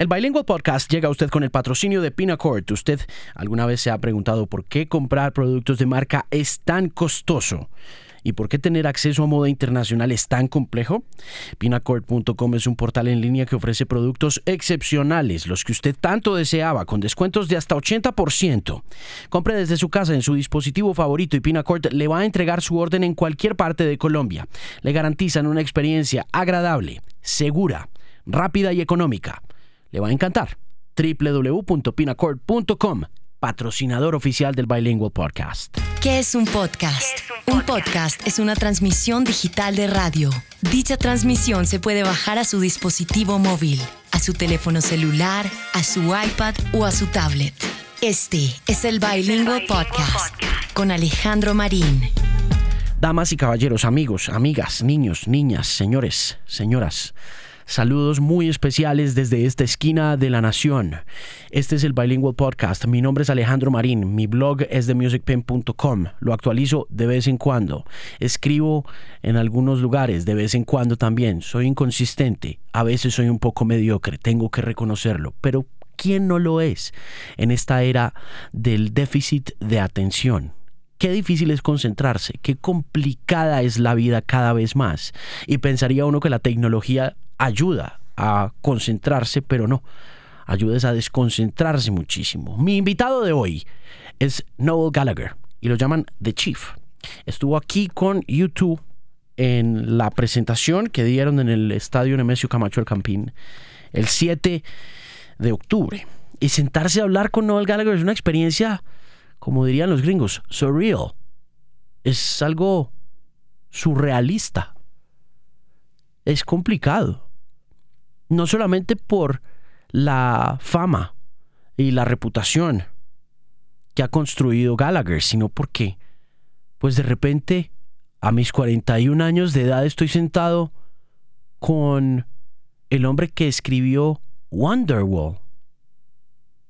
El Bilingual Podcast llega a usted con el patrocinio de Pinacord. ¿Usted alguna vez se ha preguntado por qué comprar productos de marca es tan costoso? ¿Y por qué tener acceso a moda internacional es tan complejo? Pinacord.com es un portal en línea que ofrece productos excepcionales, los que usted tanto deseaba, con descuentos de hasta 80%. Compre desde su casa en su dispositivo favorito y Pinacord le va a entregar su orden en cualquier parte de Colombia. Le garantizan una experiencia agradable, segura, rápida y económica. Le va a encantar. www.pinacord.com patrocinador oficial del Bilingual Podcast. ¿Qué es un podcast? un, podcast? es una transmisión digital de radio. Dicha transmisión se puede bajar a su dispositivo móvil, a su teléfono celular, a su iPad o a su tablet. Este es el Bilingual Podcast con Alejandro Marín. Damas y caballeros, amigos, amigas, niños, niñas, señores, señoras. Saludos muy especiales desde esta esquina de la nación. Este es el Bilingual Podcast. Mi nombre es Alejandro Marín. Mi blog es de musicpen.com. Lo actualizo de vez en cuando. Escribo en algunos lugares de vez en cuando también. Soy inconsistente. A veces soy un poco mediocre. Tengo que reconocerlo. Pero ¿quién no lo es en esta era del déficit de atención? Qué difícil es concentrarse, qué complicada es la vida cada vez más. Y pensaría uno que la tecnología ayuda a concentrarse, pero no, ayuda a desconcentrarse muchísimo. Mi invitado de hoy es Noel Gallagher y lo llaman The Chief. Estuvo aquí con YouTube en la presentación que dieron en el estadio Nemesio Camacho El Campín el 7 de octubre. Y sentarse a hablar con Noel Gallagher es una experiencia, como dirían los gringos, surreal. Es algo surrealista. Es complicado no solamente por la fama y la reputación que ha construido Gallagher, sino porque, pues de repente, a mis 41 años de edad estoy sentado con el hombre que escribió Wonderwall.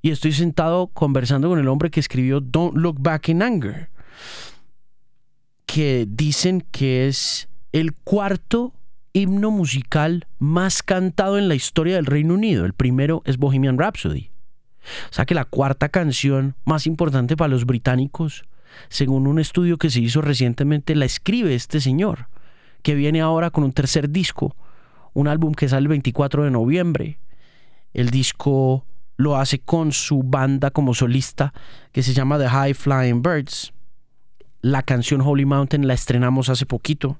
Y estoy sentado conversando con el hombre que escribió Don't Look Back in Anger, que dicen que es el cuarto himno musical más cantado en la historia del Reino Unido. El primero es Bohemian Rhapsody. O sea que la cuarta canción más importante para los británicos, según un estudio que se hizo recientemente, la escribe este señor, que viene ahora con un tercer disco, un álbum que sale el 24 de noviembre. El disco lo hace con su banda como solista, que se llama The High Flying Birds. La canción Holy Mountain la estrenamos hace poquito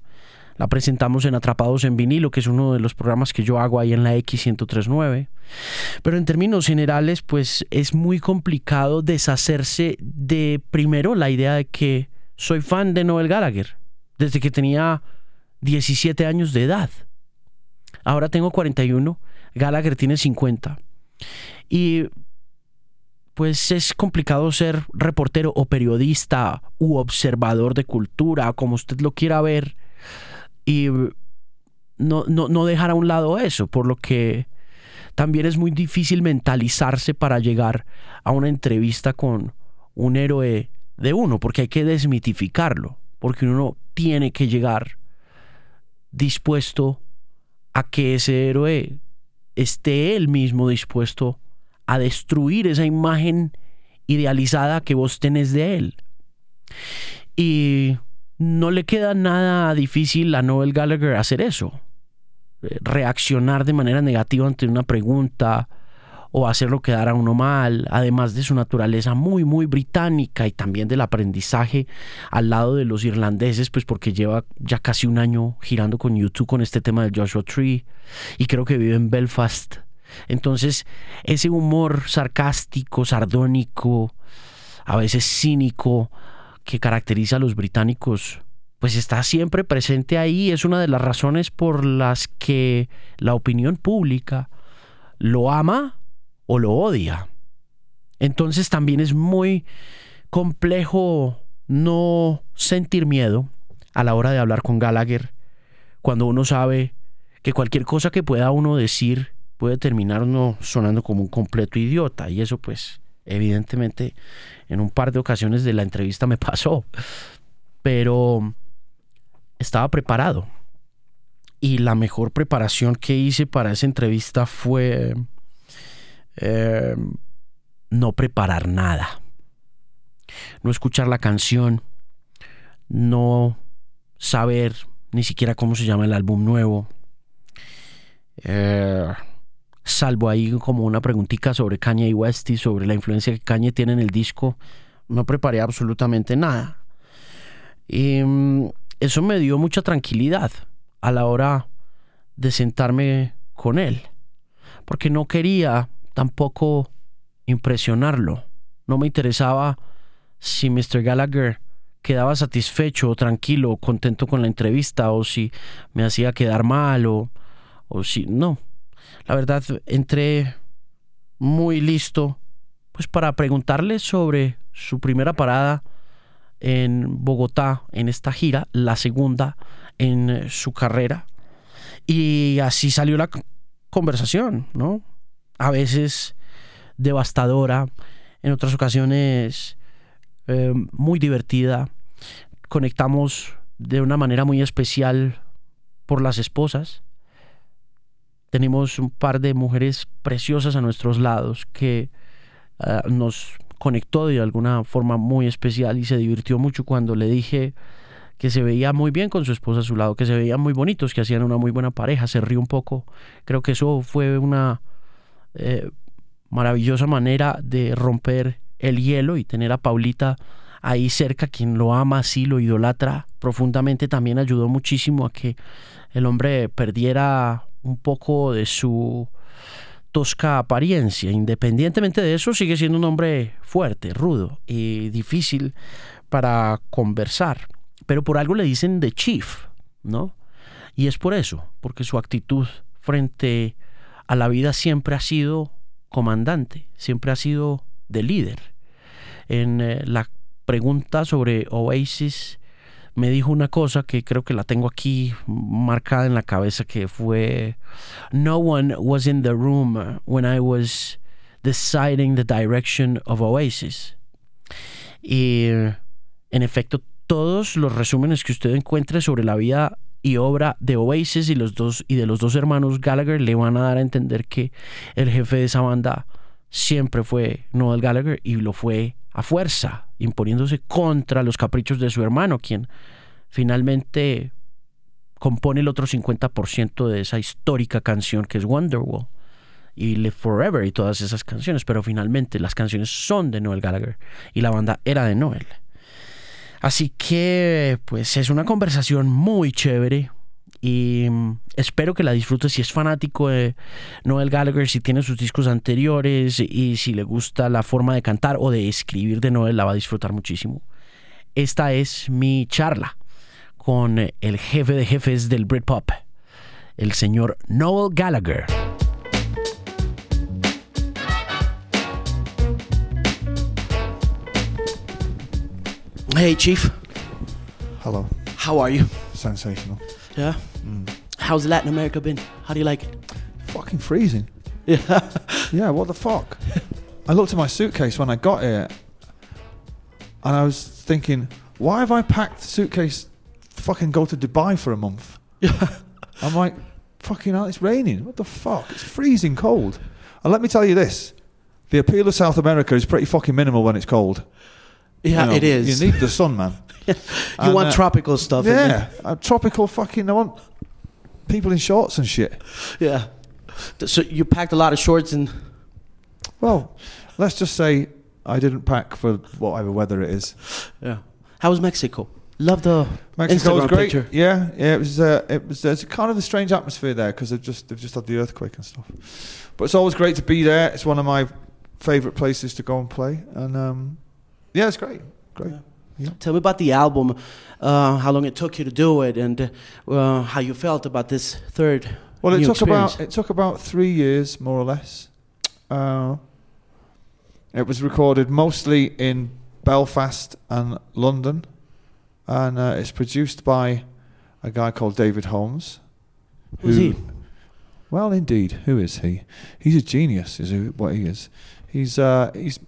la presentamos en Atrapados en Vinilo, que es uno de los programas que yo hago ahí en la X1039. Pero en términos generales, pues es muy complicado deshacerse de, primero, la idea de que soy fan de Noel Gallagher, desde que tenía 17 años de edad. Ahora tengo 41, Gallagher tiene 50. Y pues es complicado ser reportero o periodista u observador de cultura, como usted lo quiera ver, y no, no, dejar a un lado eso, por lo que también es muy difícil mentalizarse para llegar a una entrevista con un héroe de uno, porque hay que desmitificarlo, porque uno tiene que llegar dispuesto a que ese héroe esté él mismo dispuesto a destruir esa imagen idealizada que vos tenés de él. Y no le queda nada difícil a Noel Gallagher hacer eso. Eh, reaccionar de manera negativa ante una pregunta o hacerlo quedar a uno mal, además de su naturaleza muy, muy británica y también del aprendizaje al lado de los irlandeses, pues porque lleva ya casi un año girando con YouTube con este tema del Joshua Tree y creo que vive en Belfast. Entonces, ese humor sarcástico, sardónico, a veces cínico, que caracteriza a los británicos, pues está siempre presente ahí. Es una de las razones por las que la opinión pública lo ama o lo odia. Entonces también es muy complejo no sentir miedo a la hora de hablar con Gallagher cuando uno sabe que cualquier cosa que pueda uno decir puede terminar uno sonando como un completo idiota y eso pues evidentemente en un par de ocasiones de la entrevista me pasó, pero estaba preparado. Y la mejor preparación que hice para esa entrevista fue eh, no preparar nada. No escuchar la canción, no saber ni siquiera cómo se llama el álbum nuevo. Eh, salvo ahí como una preguntita sobre Kanye y West y sobre la influencia que Kanye tiene en el disco, no preparé absolutamente nada. Y mm, eso me dio mucha tranquilidad a la hora de sentarme con él, porque no quería tampoco impresionarlo. No me interesaba si Mr. Gallagher quedaba satisfecho tranquilo contento con la entrevista o si me hacía quedar mal o, o si no. La verdad, entré muy listo pues para preguntarle sobre su primera parada en Bogotá en esta gira, la segunda en su carrera. Y así salió la conversación, ¿no? A veces devastadora, en otras ocasiones eh, muy divertida. Conectamos de una manera muy especial por las esposas. Tenemos un par de mujeres preciosas a nuestros lados que uh, nos conectó de alguna forma muy especial y se divirtió mucho cuando le dije que se veía muy bien con su esposa a su lado, que se veían muy bonitos, que hacían una muy buena pareja, se rió un poco. Creo que eso fue una eh, maravillosa manera de romper el hielo y tener a Paulita ahí cerca, quien lo ama así, lo idolatra profundamente, también ayudó muchísimo a que el hombre perdiera un poco de su tosca apariencia. Independientemente de eso, sigue siendo un hombre fuerte, rudo y difícil para conversar. Pero por algo le dicen The Chief, ¿no? Y es por eso, porque su actitud frente a la vida siempre ha sido comandante, siempre ha sido de líder. En eh, la pregunta sobre Oasis me dijo una cosa que creo que la tengo aquí marcada en la cabeza que fue No one was in the room when I was deciding the direction of Oasis. Y en efecto todos los resúmenes que usted encuentre sobre la vida y obra de Oasis y los dos y de los dos hermanos Gallagher le van a dar a entender que el jefe de esa banda siempre fue Noel Gallagher y lo fue a fuerza, imponiéndose contra los caprichos de su hermano, quien finalmente compone el otro 50% de esa histórica canción que es Wonderwall y Live Forever y todas esas canciones, pero finalmente las canciones son de Noel Gallagher y la banda era de Noel. Así que pues es una conversación muy chévere, y mm, espero que la disfrute si es fanático de Noel Gallagher, si tiene sus discos anteriores y si le gusta la forma de cantar o de escribir de Noel, la va a disfrutar muchísimo. Esta es mi charla con el jefe de jefes del Britpop, el señor Noel Gallagher. Hey, Chief. Hello. How are you? Sensational. Yeah. Mm. How's Latin America been? How do you like it? Fucking freezing. Yeah. Yeah, what the fuck? I looked at my suitcase when I got here and I was thinking, why have I packed the suitcase fucking go to Dubai for a month? yeah. I'm like, fucking hell, it's raining. What the fuck? It's freezing cold. And let me tell you this the appeal of South America is pretty fucking minimal when it's cold. Yeah, You know, it is. You need the sun, man. you And, want uh, tropical stuff. yeah, a tropical fucking. I want people in shorts and shit. yeah. So you packed a lot of shorts and Well, let's just say I didn't pack for whatever weather it is. yeah. How was Mexico? Love the Mexico was great. picture. Yeah, yeah. It was. Uh, it was. There's kind of a strange atmosphere there because they've just they've just had the earthquake and stuff. But it's always great to be there. It's one of my favourite places to go and play, and um, yeah, it's great. Great. Tell me about the album, uh, how long it took you to do it, and uh, how you felt about this third. Well, it took experience. about it took about three years, more or less. Uh, it was recorded mostly in Belfast and London, and uh, it's produced by a guy called David Holmes. Who's he? Well, indeed, who is he? He's a genius, is who, what he is. He's uh, he's.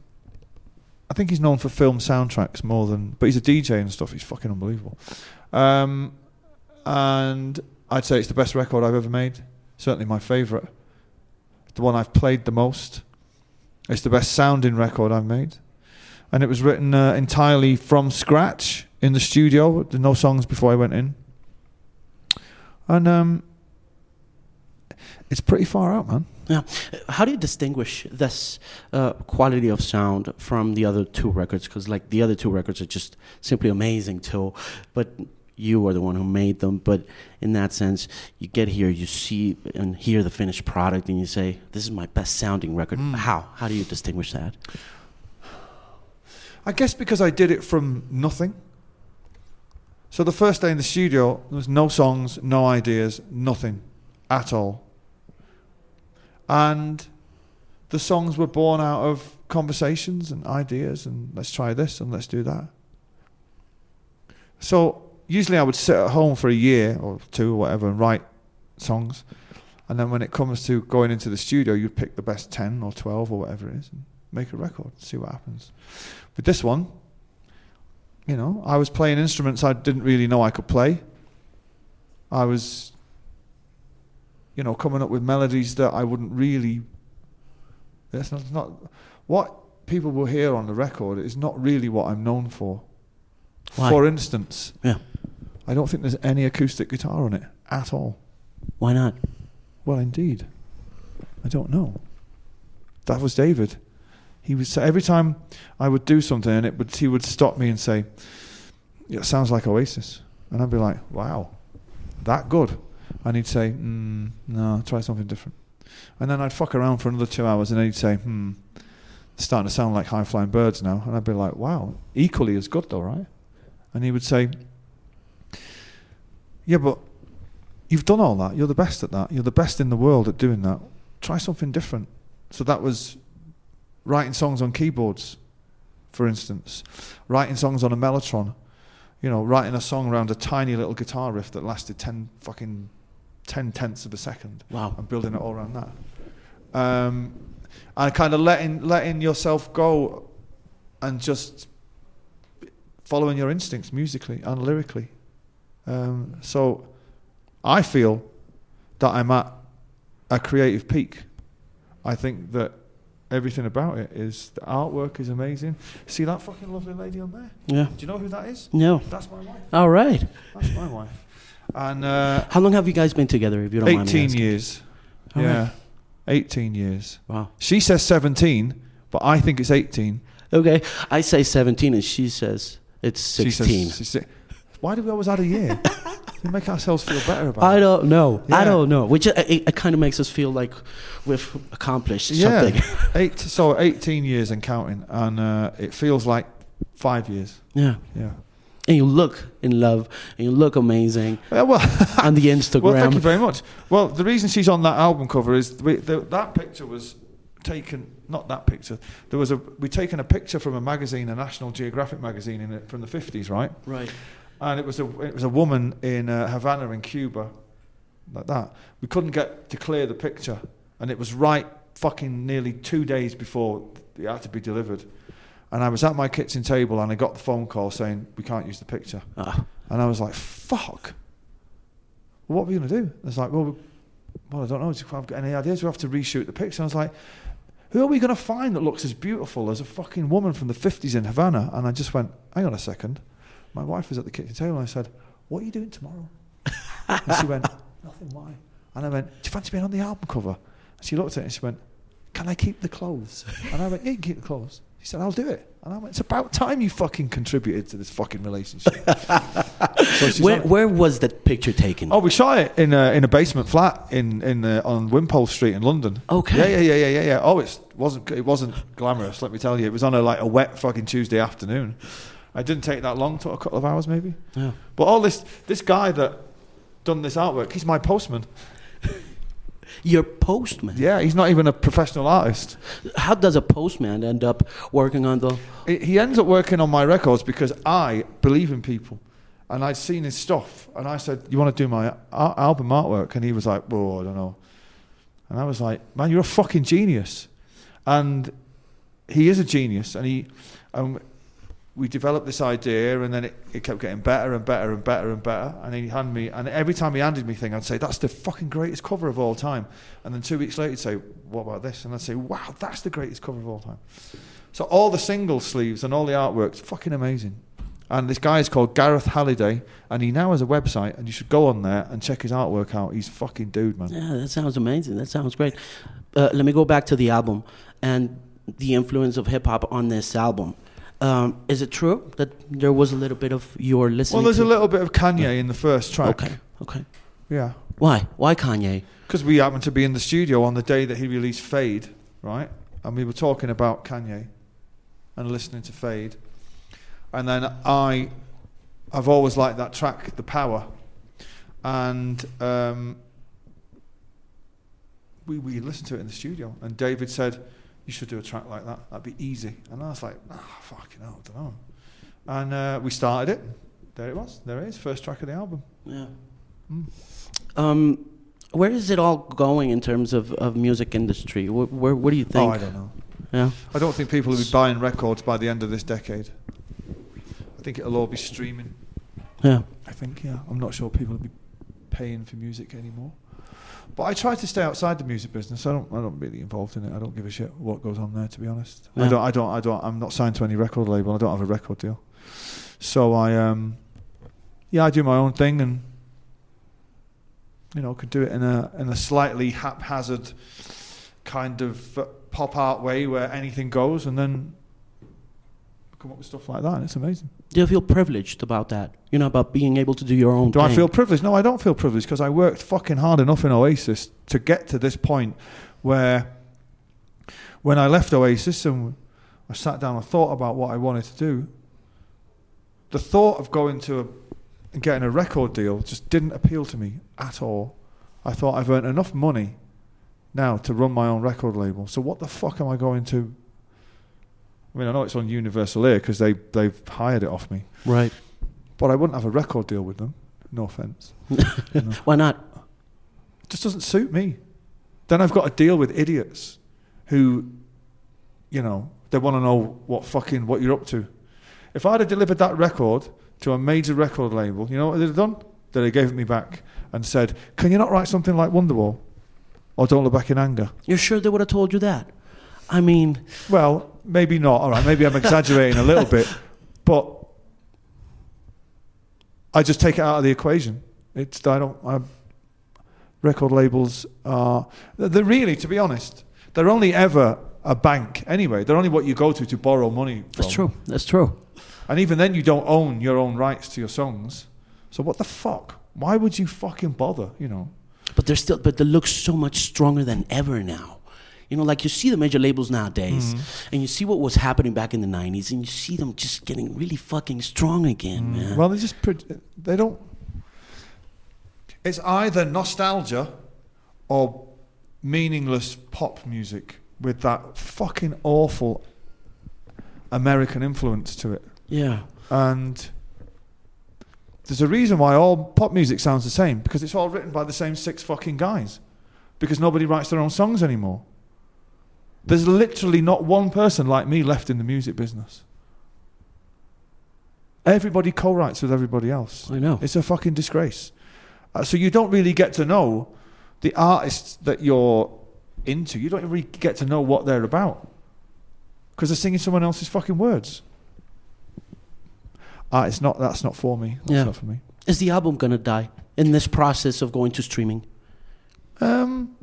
I think he's known for film soundtracks more than, but he's a DJ and stuff. He's fucking unbelievable. Um, and I'd say it's the best record I've ever made. Certainly my favourite. The one I've played the most. It's the best sounding record I've made, and it was written uh, entirely from scratch in the studio. No songs before I went in, and um, it's pretty far out, man. Yeah. How do you distinguish this uh, quality of sound from the other two records? Because like the other two records are just simply amazing too, but you are the one who made them. But in that sense, you get here, you see and hear the finished product, and you say, "This is my best sounding record." How? How do you distinguish that? I guess because I did it from nothing. So the first day in the studio, there was no songs, no ideas, nothing at all. And the songs were born out of conversations and ideas and let's try this and let's do that. So usually I would sit at home for a year or two or whatever and write songs. And then when it comes to going into the studio, you'd pick the best 10 or 12 or whatever it is and make a record, see what happens. With this one, you know, I was playing instruments I didn't really know I could play. I was, you know, coming up with melodies that I wouldn't really. That's not, not what people will hear on the record is not really what I'm known for. Why? For instance, Yeah. I don't think there's any acoustic guitar on it at all. Why not? Well, indeed, I don't know. That was David. He would say every time I would do something, and it would he would stop me and say, "It sounds like Oasis," and I'd be like, "Wow, that good?" And he'd say, mm, "No, try something different." And then I'd fuck around for another two hours, and he'd say, "Hmm, it's starting to sound like High Flying Birds now," and I'd be like, "Wow, equally as good though, right?" And he would say, "Yeah, but you've done all that. You're the best at that. You're the best in the world at doing that. Try something different." So that was writing songs on keyboards, for instance, writing songs on a mellotron, you know, writing a song around a tiny little guitar riff that lasted ten fucking ten tenths of a second, Wow. and building it all around that, um, and kind of letting letting yourself go, and just following your instincts musically and lyrically. Um, so, I feel that I'm at a creative peak. I think that everything about it is the artwork is amazing. See that fucking lovely lady on there? Yeah. Do you know who that is? No. That's my wife. All right. That's my wife. And uh, How long have you guys been together? If you don't mind me 18 asking? years. All yeah. right. 18 years. Wow. She says 17, but I think it's 18. Okay. I say 17, and she says it's 16. she say- why do we always add a year? we make ourselves feel better about I it. I don't know. I don't know. Which uh, it, it kind of makes us feel like we've accomplished something. Eight, so 18 years and counting, and uh, it feels like five years. yeah. Yeah. And you look in love, and you look amazing Yeah, well, on the Instagram. well, thank you very much. Well, the reason she's on that album cover is we, the, that picture was taken. Not that picture. There was a we taken a picture from a magazine, a National Geographic magazine, in it from the 50s, right? right. and it was a it was a woman in uh, Havana in Cuba, like that. We couldn't get to clear the picture, and it was right fucking nearly two days before it had to be delivered. And I was at my kitchen table, and I got the phone call saying we can't use the picture, Ah. and I was like, "Fuck! What are we gonna do?" It's like, "Well, we- well, I don't know. If I've got any ideas, we have to reshoot the picture." I was like. Who are we going to find that looks as beautiful as a fucking woman from the 50s in Havana? And I just went, hang on a second. My wife was at the kitchen table and I said, What are you doing tomorrow? and she went, Nothing, why? And I went, Do you fancy being on the album cover? And she looked at it and she went, Can I keep the clothes? And I went, Yeah, you can keep the clothes. She said, I'll do it. And I went, It's about time you fucking contributed to this fucking relationship. so Where, on- where was that picture taken? Oh, we shot it in a, in a basement flat in in uh, on Wimpole Street in London. Okay. Yeah, yeah, yeah, yeah, yeah, yeah. Oh, it wasn't it wasn't glamorous. Let me tell you, it was on a like a wet fucking Tuesday afternoon. I didn't take that long, took a couple of hours maybe. Yeah. But all this this guy that done this artwork, he's my postman. Your postman. Yeah, he's not even a professional artist. How does a postman end up working on the? He- ends up working on my records because I believe in people. And I'd seen his stuff, and I said, "You want to do my ar- album artwork?" And he was like, "Whoa, I don't know." And I was like, "Man, you're a fucking genius," and he is a genius. And he, um, we developed this idea, and then it, it kept getting better and better and better and better. And he handed me, and every time he handed me thing, I'd say, "That's the fucking greatest cover of all time." And then two weeks later, he'd say, "What about this?" And I'd say, "Wow, that's the greatest cover of all time." So all the single sleeves and all the artwork's fucking amazing. And this guy is called Gareth Halliday, and he now has a website, and you should go on there and check his artwork out. He's fucking dude, man. Yeah, that sounds amazing. That sounds great. Uh, let me go back to the album and the influence of hip hop on this album. Um, is it true that there was a little bit of your listening? Well, there's a little bit of Kanye in the first track. Okay, okay. Yeah. Why? Why Kanye? Because we happened to be in the studio on the day that he released Fade, right? And we were talking about Kanye and listening to Fade. And then I, I've always liked that track, The Power. And um, we, we listened to it in the studio. And David said, You should do a track like that. That'd be easy. And I was like, Ah, fucking hell, I don't know. And uh, we started it. There it was. There it is. First track of the album. Yeah. Mm. Um, where is it all going in terms of, of music industry? Where, where, what do you think? Oh, I don't know. Yeah. I don't think people will be buying records by the end of this decade. I think it'll all be streaming. Yeah. I think, yeah. I'm not sure people will be paying for music anymore. But I try to stay outside the music business. I don't. I don't really involved in it. I don't give a shit what goes on there. To be honest, I don't. I don't. I don't. I'm not signed to any record label. I don't have a record deal. So I, um, yeah, I do my own thing, and you know, could do it in a in a slightly haphazard kind of uh, pop art way where anything goes, and then come up with stuff like that. And it's amazing. Do you feel privileged about that? You know, about being able to do your own Do thing? I feel privileged? No, I don't feel privileged because I worked fucking hard enough in Oasis to get to this point where when I left Oasis and I sat down and thought about what I wanted to do, the thought of going to a, and getting a record deal just didn't appeal to me at all. I thought I've earned enough money now to run my own record label. So what the fuck am I going to? I mean, I know it's on Universal Ear because they they've hired it off me, Right. but I wouldn't have a record deal with them. No offense. Why not? It just doesn't suit me. Then I've got to deal with idiots who, you know, they want to know what fucking what you're up to. If I'd have delivered that record to a major record label, you know what they'd have done? They'd have gave it me back and said, "Can you not write something like Wonderwall or Don't Look Back in Anger?" You're sure they would have told you that? I mean, Well, maybe not. All right, maybe I'm exaggerating a little bit, but I just take it out of the equation. It's I don't. I, record labels are they're really, to be honest, they're only ever a bank anyway. They're only what you go to to borrow money. From. that's true. That's true. And even then, you don't own your own rights to your songs. So what the fuck? Why would you fucking bother? You know. But they're still, but they look so much stronger than ever now. You know, like you see the major labels nowadays, mm-hmm. and you see what was happening back in the '90s, and you see them just getting really fucking strong again, mm. man. Well, they just they don't. It's either nostalgia or meaningless pop music with that fucking awful American influence to it. yeah, And there's a reason why all pop music sounds the same because it's all written by the same six fucking guys. Because nobody writes their own songs anymore. There's literally not one person like me left in the music business. Everybody co-writes with everybody else. I know. It's a fucking disgrace. Uh, so you don't really get to know the artists that you're into. You don't really get to know what they're about because they're singing someone else's fucking words. Ah, it's not. That's not for me. That's Yeah. not for me. Is the album gonna die in this process of going to streaming? Um,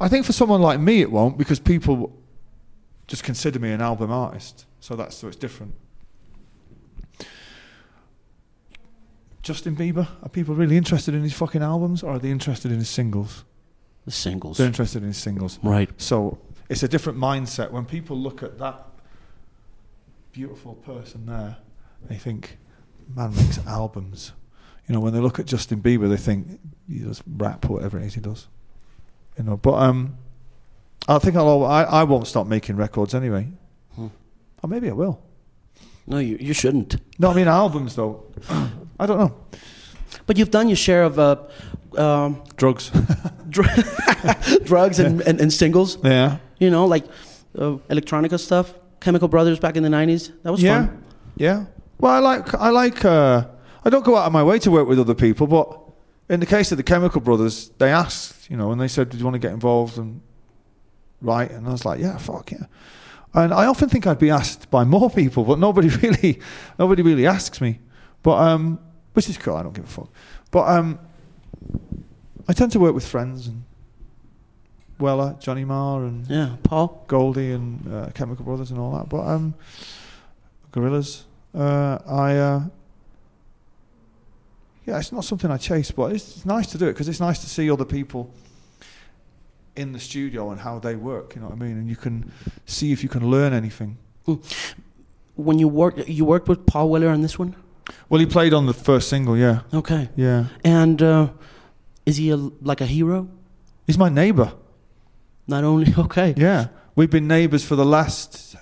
I think for someone like me, it won't because people just consider me an album artist. So that's so it's different. Justin Bieber, are people really interested in his fucking albums or are they interested in his singles? The singles, They're interested in his singles. right? So it's a different mindset. When people look at that beautiful person there, they think, man makes albums. You know, when they look at Justin Bieber, they think he does rap or whatever it is he does. You know, but um, I think I'll. I, I won't stop making records anyway. Hmm. Or maybe I will. No, you you shouldn't. No, I mean albums though. I don't know. But you've done your share of uh, um, Drugs. dr- drugs and, and, and singles. yeah. You know, like uh, electronica stuff. Chemical Brothers back in the '90s. That was yeah, fun. yeah. Well, I like I like. Uh, I don't go out of my way to work with other people, but in the case of the Chemical Brothers, they asked, you know, and they said, "Do you want to get involved?" And right, and I was like, "Yeah, fuck yeah." And I often think I'd be asked by more people, but nobody really, nobody really asks me. But um, which is cool. I don't give a fuck. But um, I tend to work with friends and Weller, Johnny Marr, and Yeah, Paul. Goldie and uh, Chemical Brothers and all that. But um, Gorillaz, uh, I uh, yeah, it's not something I chase, but it's, it's nice to do it because it's nice to see other people in the studio and how they work. You know what I mean? And you can see if you can learn anything. When you worked, you worked with Paul Weller on this one. Well, he played on the first single, yeah, Okay. yeah. And uh, is he a, like a hero? He's my neighbour. Not only okay. Yeah, we've been neighbours for the last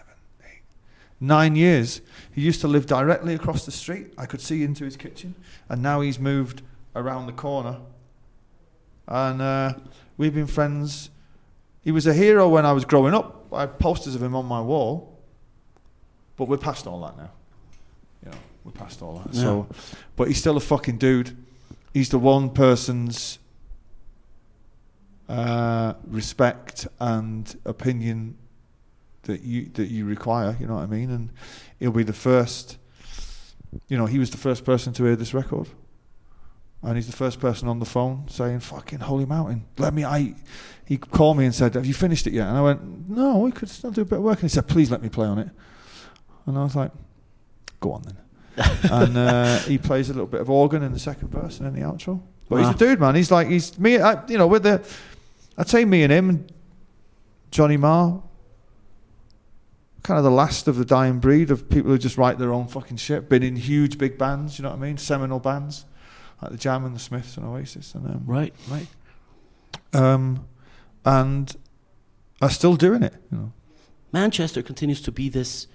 nine years. He used to live directly across the street. I could see into his kitchen, and now he's moved around the corner. And uh, we've been friends. He was a hero when I was growing up. I had posters of him on my wall, but we're past all that now. You know, we're past all that. So, but he's still a fucking dude. He's the one person's uh, respect and opinion that you that you require. You know what I mean? And he'll be the first. You know, he was the first person to hear this record, and he's the first person on the phone saying, "Fucking holy mountain, let me." I. He called me and said, "Have you finished it yet?" And I went, "No, we could still do a bit of work." And he said, "Please let me play on it." And I was like, "Go on then." and uh, he plays a little bit of organ in the second verse and in the outro. But he's a dude, man. He's like he's me. I, you know, with the, I'd say me and him, and Johnny Marr, kind of the last of the dying breed of people who just write their own fucking shit. Been in huge big bands, you know what I mean? Seminal bands like the Jam and the Smiths and Oasis, and um, Right, right. um, and are still doing it. You know, Manchester continues to be this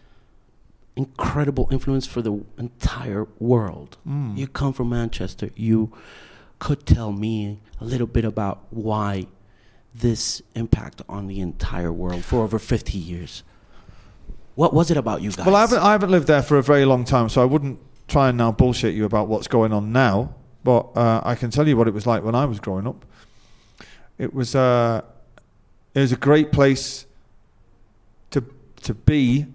incredible influence for the entire world. Mm. You come from Manchester. You could tell me a little bit about why this impact on the entire world for over 50 years. What was it about you guys? Well, I haven't, I haven't lived there for a very long time, so I wouldn't try and now bullshit you about what's going on now. But uh, I can tell you what it was like when I was growing up. It was uh, it was a great place to to be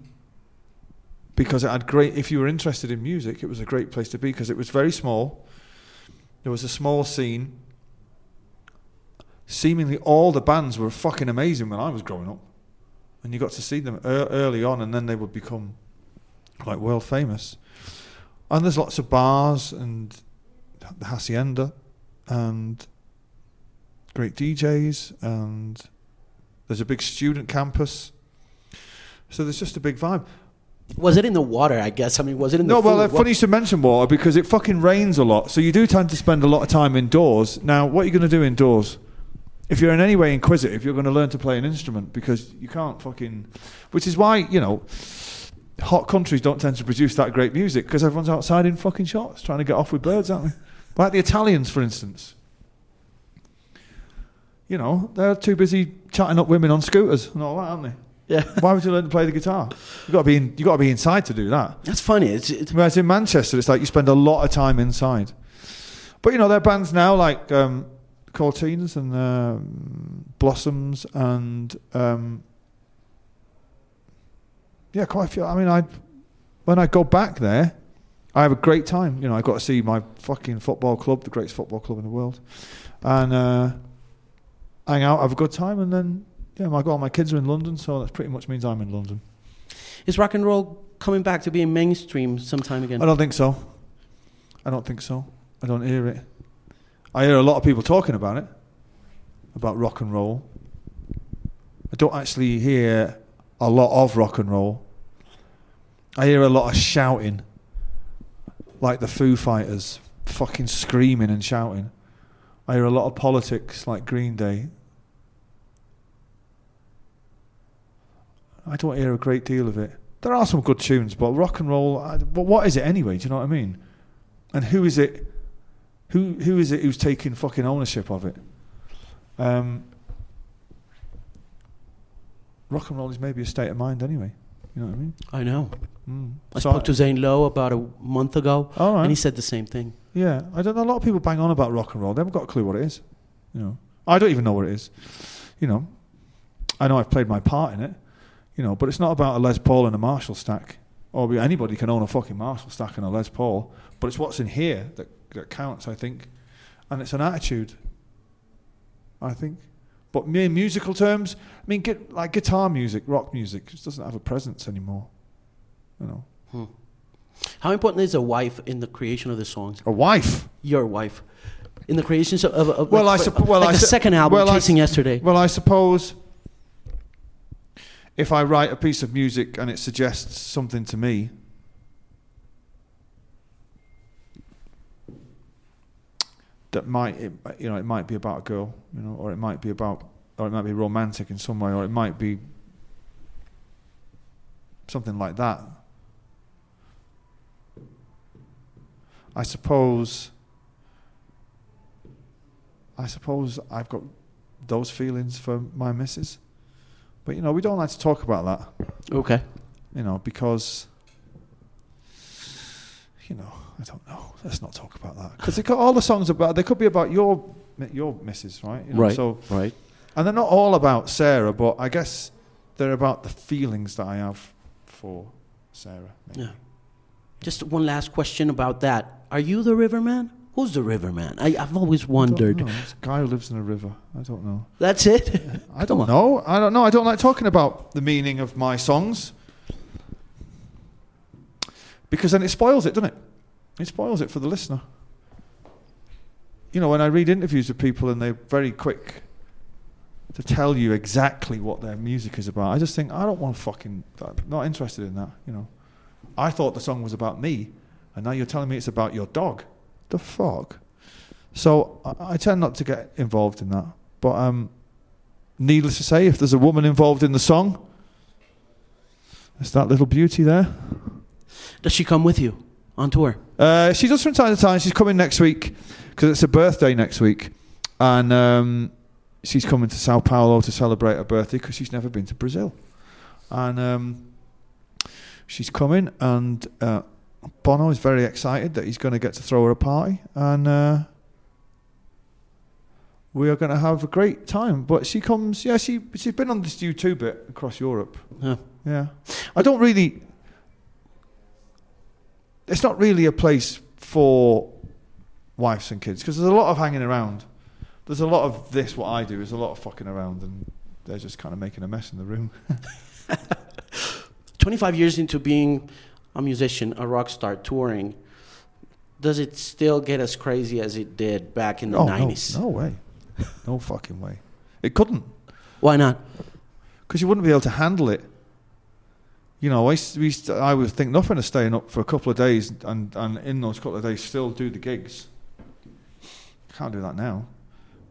because it had great. If you were interested in music, it was a great place to be because it was very small. There was a small scene. Seemingly all the bands were fucking amazing when I was growing up and you got to see them ear early on, and then they would become like world famous. And there's lots of bars and the Haçienda and great DJs, and there's a big student campus. So there's just a big vibe. was it in the water, I guess? I mean, was it in the No, well, food? uh, What- funny you should mention water because it fucking rains a lot. So you do tend to spend a lot of time indoors. Now, what are you going to do indoors? If you're in any way inquisitive, you're going to learn to play an instrument because you can't fucking. Which is why, you know, hot countries don't tend to produce that great music because everyone's outside in fucking shorts trying to get off with birds, aren't they? Like the Italians, for instance. You know, they're too busy chatting up women on scooters and all that, aren't they? Yeah. Why would you learn to play the guitar? You've got to be in, you got to be inside to do that. That's funny. It's, it's Whereas in Manchester, it's like you spend a lot of time inside. But you know, there are bands now like um, Courteeners and um, Blossoms and um, yeah, quite a few. I mean, I when I go back there, I have a great time. You know, I got to see my fucking football club, the greatest football club in the world, and uh, hang out, have a good time, and then yeah, my all my kids are in London, so that pretty much means I'm in London. is rock and roll coming back to being mainstream sometime again? I don't think so. I don't think so. I don't hear it. I hear a lot of people talking about it, about rock and roll. I don't actually hear a lot of rock and roll. I hear a lot of shouting, like the Foo Fighters, fucking screaming and shouting. I hear a lot of politics, like Green Day. I don't hear a great deal of it. There are some good tunes, but rock and roll, I, what is it anyway? Do you know what I mean? And who is it? Who who is it who's taking fucking ownership of it? Um, rock and roll is maybe a state of mind anyway. You know what I mean? I know. Mm. I So spoke to Zane Lowe about a month ago, All right. and he said the same thing. Yeah, I don't know. A lot of people bang on about rock and roll. They haven't got a clue what it is. You know, I don't even know what it is. You know, I know I've played my part in it. You know, but it's not about a Les Paul and a Marshall stack. Or anybody can own a fucking Marshall stack and a Les Paul, but it's what's in here that that counts. I think, and it's an attitude. I think, but me in musical terms, I mean, get, like guitar music, rock music, just doesn't have a presence anymore. You know, hmm. How important is a wife in the creation of the songs? a wife. Your wife. In the creation of, of, Well, like, I for- supp- well, like I the su- second album, well, Chasing s- Yesterday. Well, I suppose if I write a piece of music and it suggests something to me, that might, it, you know, it might be about a girl, you know, or it might be about, or it might be romantic in some way, or it might be something like that. I suppose. I suppose I've got those feelings for my missus. But you know, we don't like to talk about that, okay. you know, because you know, I don't know. Let's not talk about that because all the songs about they could be about your your missus, right? You know, right. So right. and they're not all about Sarah, but I guess they're about the feelings that I have for Sarah. maybe. Yeah. Just one last question about that. Are you the Riverman? Who's the Riverman? I, I've always I don't wondered. know. It's a guy who lives in a river. I don't know. That's it. I don't on. know. I don't know. I don't like talking about the meaning of my songs because then it spoils it, doesn't it? It spoils it for the listener. You know, when I read interviews with people and they're very quick to tell you exactly what their music is about, I just think I don't want to fucking. I'm not interested in that. You know, I thought the song was about me, and now you're telling me it's about your dog. The fuck. So I, I tend not to get involved in that. But um, needless to say, if there's a woman involved in the song, there's that little beauty there. Does she come with you on tour? Uh, she does from time to time. She's coming next week because it's her birthday next week, and um, she's coming to Sao Paulo to celebrate her birthday because she's never been to Brazil, and um, she's coming. And uh, Bono is very excited that he's going to get to throw her a party, and uh, we are going to have a great time. But she comes, yeah, she she's been on this U2 bit across Europe. Yeah. Yeah. I don't really. It's not really a place for wives and kids because there's a lot of hanging around. There's a lot of this, what I do, there's a lot of fucking around, and they're just kind of making a mess in the room. 25 years into being a musician, a rock star, touring, does it still get as crazy as it did back in the oh, 90s? No, no way. No fucking way. It couldn't Why not? because you wouldn't be able to handle it. You know, I, we I would think nothing of staying up for a couple of days and, and in those couple of days still do the gigs. Can't do that now.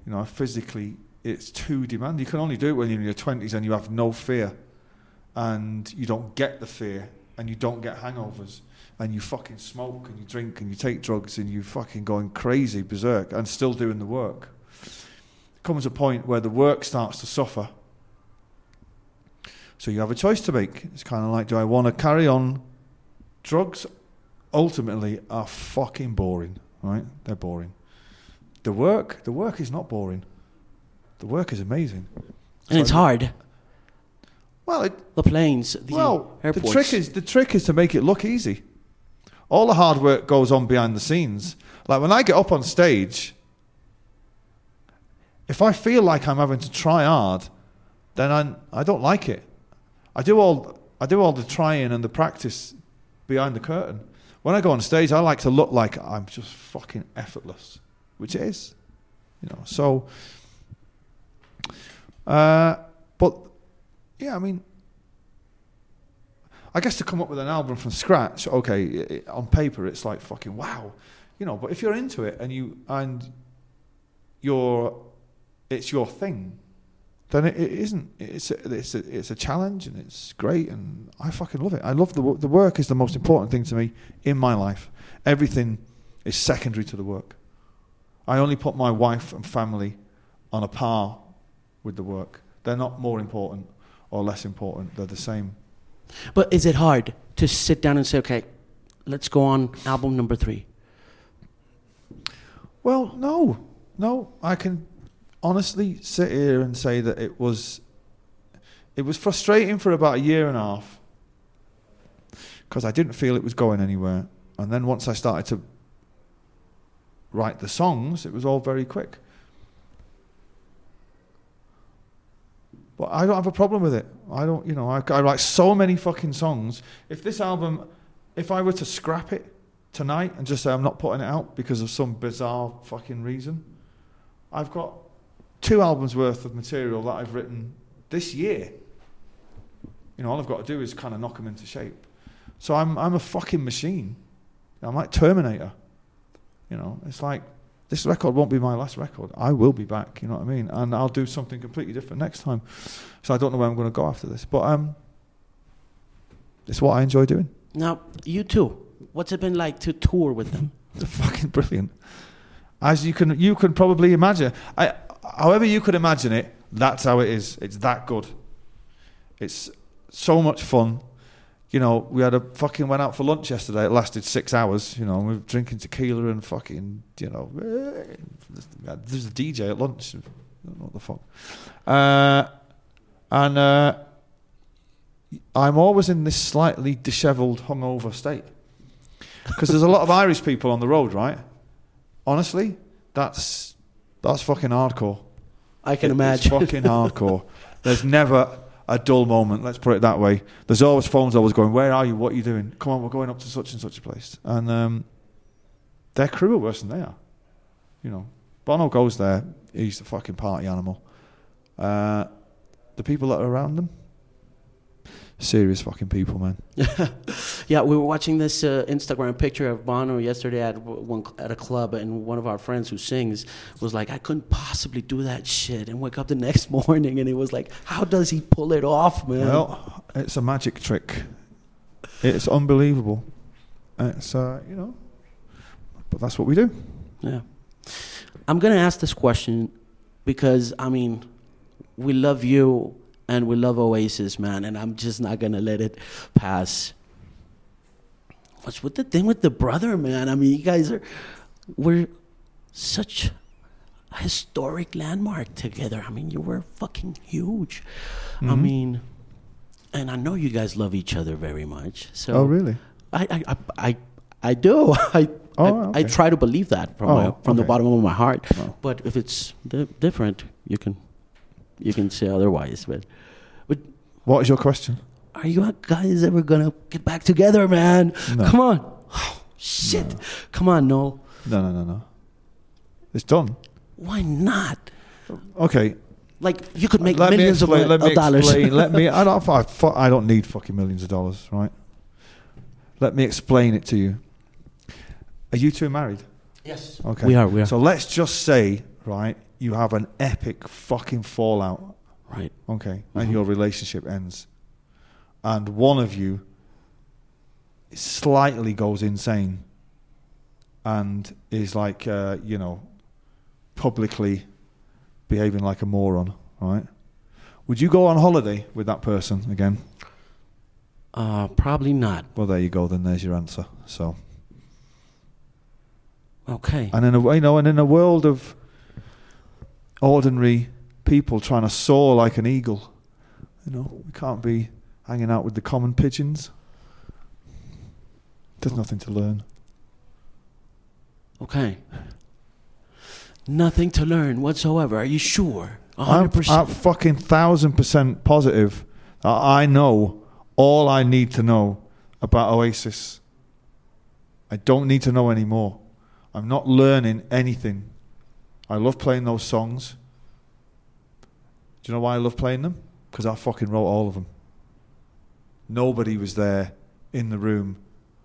You know, physically, it's too demanding. You can only do it when you're in your 20s and you have no fear and you don't get the fear and you don't get hangovers and you fucking smoke and you drink and you take drugs and you fucking going crazy berserk and still doing the work. Comes a point where the work starts to suffer so you have a choice to make. It's kind of like, do I want to carry on? Drugs ultimately are fucking boring, right? They're boring. The work, the work is not boring. The work is amazing. And it's hard. Well, it, The planes, the well, airports. the trick is the trick is to make it look easy. All the hard work goes on behind the scenes. Like when I get up on stage, if I feel like I'm having to try hard, then I I don't like it. I do all I do all the trying and the practice behind the curtain. When I go on stage, I like to look like I'm just fucking effortless, which it is, you know. So, uh, but yeah, I mean, I guess to come up with an album from scratch, okay, i i on paper it's like fucking wow, you know. But if you're into it and you and you're, it's your thing, then it, it isn't. It's a, it's a, it's a challenge and it's great and I fucking love it. I love the wo- the work is the most important thing to me in my life. Everything is secondary to the work. I only put my wife and family on a par with the work. They're not more important or less important. They're the same But is it hard to sit down and say, okay, let's go on album number three? Well, no, no. I can honestly sit here and say that it was it was frustrating for about a year and a half because I didn't feel it was going anywhere. And then once I started to write the songs, it was all very quick. But I don't have a problem with it. I don't, you know, I, I write so many fucking songs. If this album, if I were to scrap it tonight and just say I'm not putting it out because of some bizarre fucking reason, I've got two albums worth of material that I've written this year. You know, all I've got to do is kind of knock them into shape. So I'm I'm a fucking machine. I'm like Terminator. You know, it's like this record won't be my last record. I will be back. You know what I mean? And I'll do something completely different next time. So I don't know where I'm going to go after this, but um, it's what I enjoy doing. Now, U2. What's it been like to tour with them? It's fucking brilliant. As you can you can probably imagine. I, however you could imagine it, that's how it is. It's that good. It's so much fun you know, we had a fucking went out for lunch yesterday. It lasted six hours. You know, we were drinking tequila and fucking, you know, there's a DJ at lunch. What the fuck? Uh, and uh, I'm always in this slightly dishevelled, hungover state because there's a lot of Irish people on the road, right? Honestly, that's that's fucking hardcore. I can it, imagine. Fucking hardcore. There's never a dull moment. Let's put it that way. There's always phones always going. Where are you? What are you doing? Come on, we're going up to such and such a place. And um, their crew are worse than they are. You know, Bono goes there. He's the fucking party animal. Uh, the people that are around them, serious fucking people, man. yeah, we were watching this uh, Instagram picture of Bono yesterday at one at a club, and one of our friends who sings was like, "I couldn't possibly do that shit," and wake up the next morning, and it was like, "How does he pull it off, man?" Well, it's a magic trick. It's unbelievable. It's uh, you know, but that's what we do. Yeah, I'm gonna ask this question because I mean, we love you and we love Oasis, man, and I'm just not gonna let it pass. What's with the thing with the brother, man? I mean, you guys are we're such a historic landmark together. I mean, you were fucking huge. Mm-hmm. I mean, and I know you guys love each other very much. So Oh really? I I I I, I do. I oh, I, okay. I, try to believe that from oh, my, from okay. the bottom of my heart. Oh. But if it's di- different, you can you can say otherwise. But but what is your question? Are you guys ever gonna get back together, man? No. Come on. Oh, shit. No. Come on, Noel. No, no, no, no. It's done. Why not? Okay. Like you could make let millions explain, of, let of dollars. let me. I don't. I, I don't need fucking millions of dollars, right? Let me explain it to you. Are you two married? Yes. Okay. We are. We are. So let's just say, right, you have an epic fucking fallout. Right. Okay. Mm-hmm. And your relationship ends. And one of you slightly goes insane and is like, uh, you know, publicly behaving like a moron, right? Would you go on holiday with that person again? Uh, probably not. Well, there you go. Then there's your answer. So. Okay. And in a you know, and in a world of ordinary people trying to soar like an eagle. You know, we can't be hanging out with the common pigeons. There's nothing to learn. Okay. Nothing to learn whatsoever. Are you sure? 100%. I'm, I'm fucking thousand percent positive I know all I need to know about Oasis. I don't need to know any more. I'm not learning anything I love playing those songs. Do you know why I love playing them? Because I fucking wrote all of them. Nobody was there in the room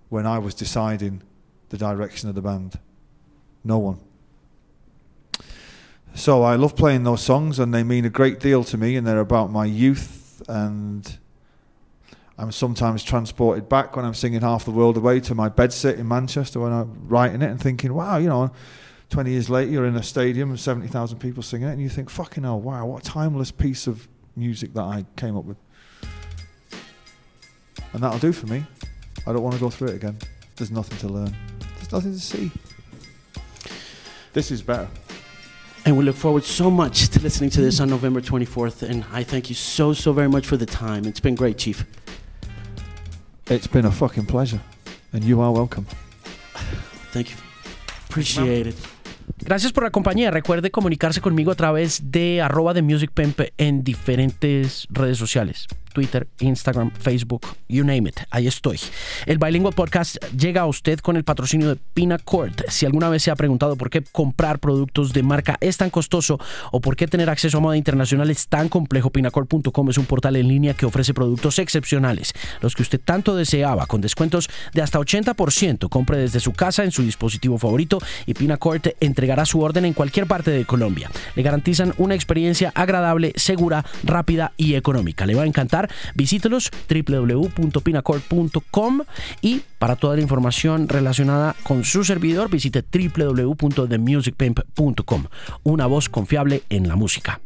when I was deciding the direction of the band. No one. So I love playing those songs, and they mean a great deal to me, and they're about my youth. And I'm sometimes transported back when I'm singing Half the World Away to my bedsit in Manchester when I'm writing it and thinking, wow, you know, 20 years later, you're in a stadium with 70,000 people singing it, and you think, fucking hell, wow, what a timeless piece of music that I came up with. And that'll do for me. I don't want to go through it again. There's nothing to learn. There's nothing to see. This is better. And we look forward so much to listening to this on November 24th. And I thank you so, so very much for the time. It's been great, Chief. It's been a fucking pleasure, and you are welcome. Thank you. Appreciate it. Gracias por la compañía. Recuerde comunicarse conmigo a través de arroba de Music Pimp en diferentes redes sociales. Twitter, Instagram, Facebook, you name it. Ahí estoy. El Bilingual Podcast llega a usted con el patrocinio de Pinacord. Si alguna vez se ha preguntado por qué comprar productos de marca es tan costoso o por qué tener acceso a moda internacional es tan complejo, Pinacord.com es un portal en línea que ofrece productos excepcionales, los que usted tanto deseaba, con descuentos de hasta 80%. Compre desde su casa en su dispositivo favorito y Pinacord entregará su orden en cualquier parte de Colombia. Le garantizan una experiencia agradable, segura, rápida y económica. Le va a encantar visítelos www.pinacord.com y para toda la información relacionada con su servidor visite www.themusicpimp.com. Una voz confiable en la música.